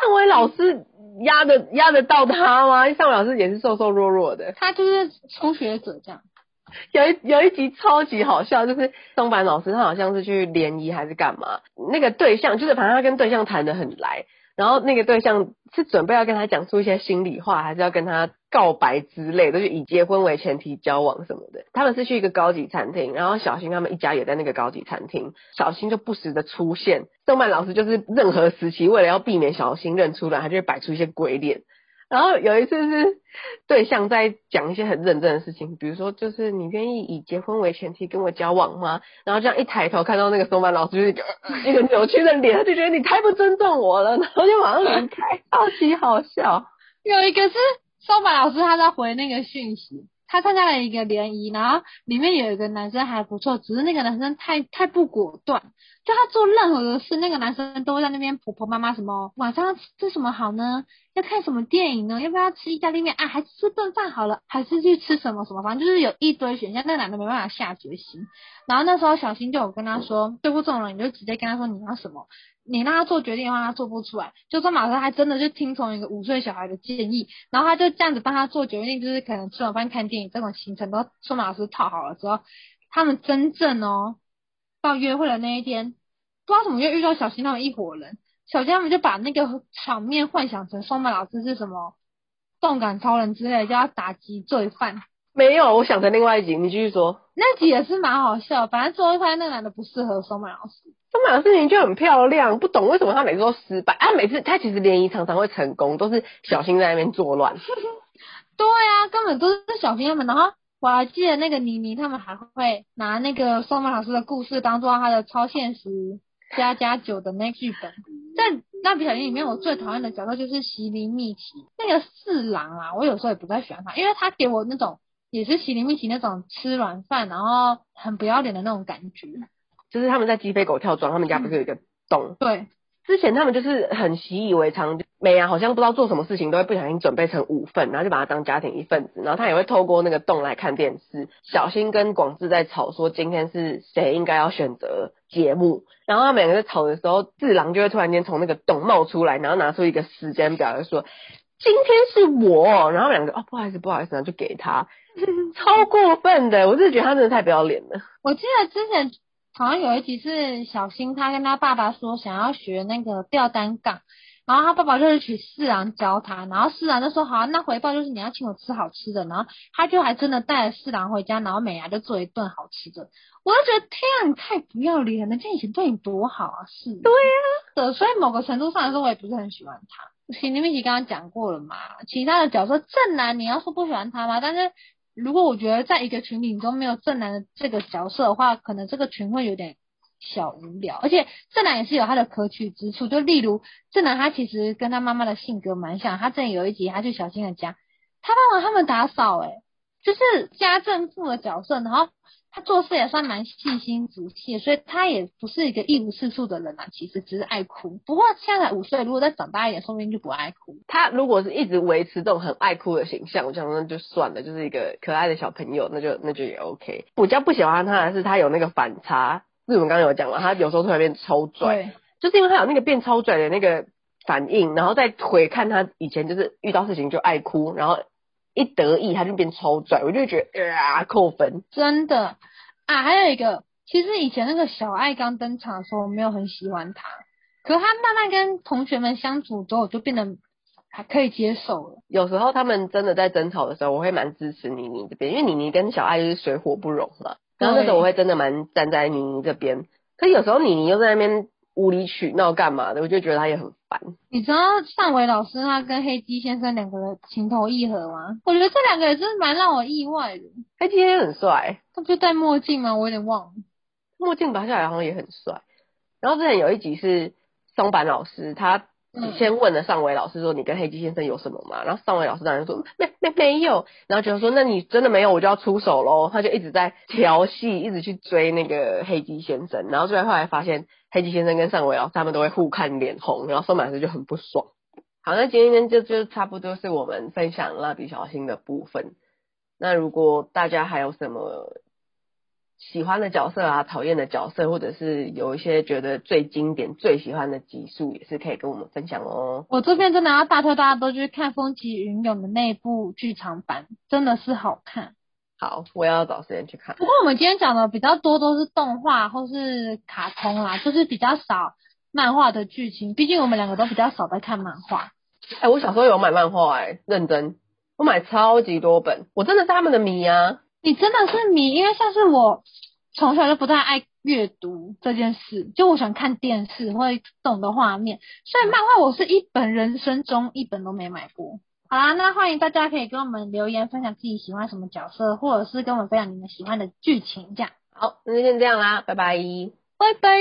尚威老师压得压得到他吗？尚威老师也是瘦瘦弱弱的，他就是初学者这样。有一有一集超级好笑，就是松坂老师他好像是去联谊还是干嘛，那个对象就是反正他跟对象谈得很来。然后那个对象是准备要跟他讲出一些心里话，还是要跟他告白之类的，就以结婚为前提交往什么的。他们是去一个高级餐厅，然后小新他们一家也在那个高级餐厅，小新就不时的出现。动漫老师就是任何时期为了要避免小新认出来，他就会摆出一些鬼脸。然后有一次是对象在讲一些很认真的事情，比如说就是你愿意以结婚为前提跟我交往吗？然后这样一抬头看到那个松坂老师就是一个扭曲的脸，他就觉得你太不尊重我了，然后就马上离开，超级好笑。有一个是松坂老师他在回那个讯息，他参加了一个联谊，然后里面有一个男生还不错，只是那个男生太太不果断。就他做任何的事，那个男生都会在那边婆婆妈妈什么晚上吃什么好呢？要看什么电影呢？要不要吃意大利面啊？还是吃顿饭好了？还是去吃什么什么？反正就是有一堆选项，那男的没办法下决心。然后那时候小新就有跟他说，对付这种人，你就直接跟他说你要什么，你让他做决定的话，他做不出来。就说马上还真的就听从一个五岁小孩的建议，然后他就这样子帮他做决定，就是可能吃完饭看电影这种行程都说马老师套好了之后，他们真正哦到约会的那一天。不知道怎么又遇到小新他们一伙人，小新他们就把那个场面幻想成双马老师是什么动感超人之类的，叫他打击罪犯。没有，我想成另外一集，你继续说。那集也是蛮好笑，反正最后发现那个男的不适合双马老师。松坂老师你就很漂亮，不懂为什么他每次都失败啊？每次他其实联谊常常会成功，都是小新在那边作乱。对啊，根本都是小新他们。然后我还记得那个妮妮他们还会拿那个松马老师的故事当做他的超现实。加加九的那剧本，在蜡笔小新里面，我最讨厌的角色就是席琳密奇那个四郎啊，我有时候也不太喜欢他，因为他给我那种也是席琳密奇那种吃软饭，然后很不要脸的那种感觉。就是他们在鸡飞狗跳庄，他们家不是有一个洞？嗯、对。之前他们就是很习以为常，美啊好像不知道做什么事情都会不小心准备成五份，然后就把它当家庭一份子，然后他也会透过那个洞来看电视。小新跟广志在吵说今天是谁应该要选择节目，然后他们两个在吵的时候，智郎就会突然间从那个洞冒出来，然后拿出一个时间表，就说今天是我，然后两个哦，不好意思，不好意思，然后就给他，超过分的，我真的觉得他真的太不要脸了。我记得之前好像有一集是小新他跟他爸爸说想要学那个吊单杠。然后他爸爸就是去四郎教他，然后四郎就说好，那回报就是你要请我吃好吃的，然后他就还真的带了四郎回家，然后美伢就做一顿好吃的，我就觉得天啊，你太不要脸了，人家以前对你多好啊，是，对啊，所以某个程度上来说，我也不是很喜欢他。其实你们已经刚刚讲过了嘛，其他的角色正男你要说不喜欢他吗？但是如果我觉得在一个群体中没有正男的这个角色的话，可能这个群会有点。小无聊，而且正男也是有他的可取之处，就例如正男他其实跟他妈妈的性格蛮像，他之前有一集他去小新的家，他帮忙他们打扫，诶就是家政妇的角色，然后他做事也算蛮细心仔细，所以他也不是一个一无是处的人啊，其实只是爱哭。不过现在才五岁，如果再长大一点，说不定就不爱哭。他如果是一直维持这种很爱哭的形象，我想说那就算了，就是一个可爱的小朋友，那就那就也 OK。我比较不喜欢他的是他有那个反差。日文刚刚有讲了，他有时候突然变超拽，就是因为他有那个变超拽的那个反应，然后再回看他以前就是遇到事情就爱哭，然后一得意他就变超拽，我就觉得啊扣分，真的啊，还有一个，其实以前那个小爱刚登场的时候，我没有很喜欢他，可是他慢慢跟同学们相处之后，就变得还可以接受了。有时候他们真的在争吵的时候，我会蛮支持妮妮这边，因为妮妮跟小爱就是水火不容嘛。然后那时候我会真的蛮站在妮妮这边，可有时候妮妮又在那边无理取闹干嘛的，我就觉得他也很烦。你知道上伟老师他跟黑鸡先生两个人情投意合吗？我觉得这两个也真是蛮让我意外的。黑鸡先生很帅，他不就戴墨镜吗？我有点忘了，墨镜拔下来好像也很帅。然后之前有一集是松坂老师他。先问了上伟老师说，你跟黑鸡先生有什么吗？然后上伟老师当然说没没没有，然后就说，那你真的没有，我就要出手喽。他就一直在调戏，一直去追那个黑鸡先生，然后最后后来发现黑鸡先生跟上伟老师他们都会互看脸红，然后松坂老师就很不爽。好，那今天就就差不多是我们分享蜡笔小新的部分。那如果大家还有什么？喜欢的角色啊，讨厌的角色，或者是有一些觉得最经典、最喜欢的集数，也是可以跟我们分享哦。我这边真的要大推大家都去看《风起云涌》的那部剧场版，真的是好看。好，我要找时间去看。不过我们今天讲的比较多都是动画或是卡通啦，就是比较少漫画的剧情。毕竟我们两个都比较少在看漫画。哎、欸，我小时候有买漫画，哎，认真，我买超级多本，我真的是他们的迷啊。你真的是迷，因为像是我从小就不太爱阅读这件事，就我喜欢看电视或者动的画面，所以漫画我是一本人生中一本都没买过。好啦，那欢迎大家可以跟我们留言分享自己喜欢什么角色，或者是跟我们分享你们喜欢的剧情，这样。好，那就先这样啦，拜拜，拜拜。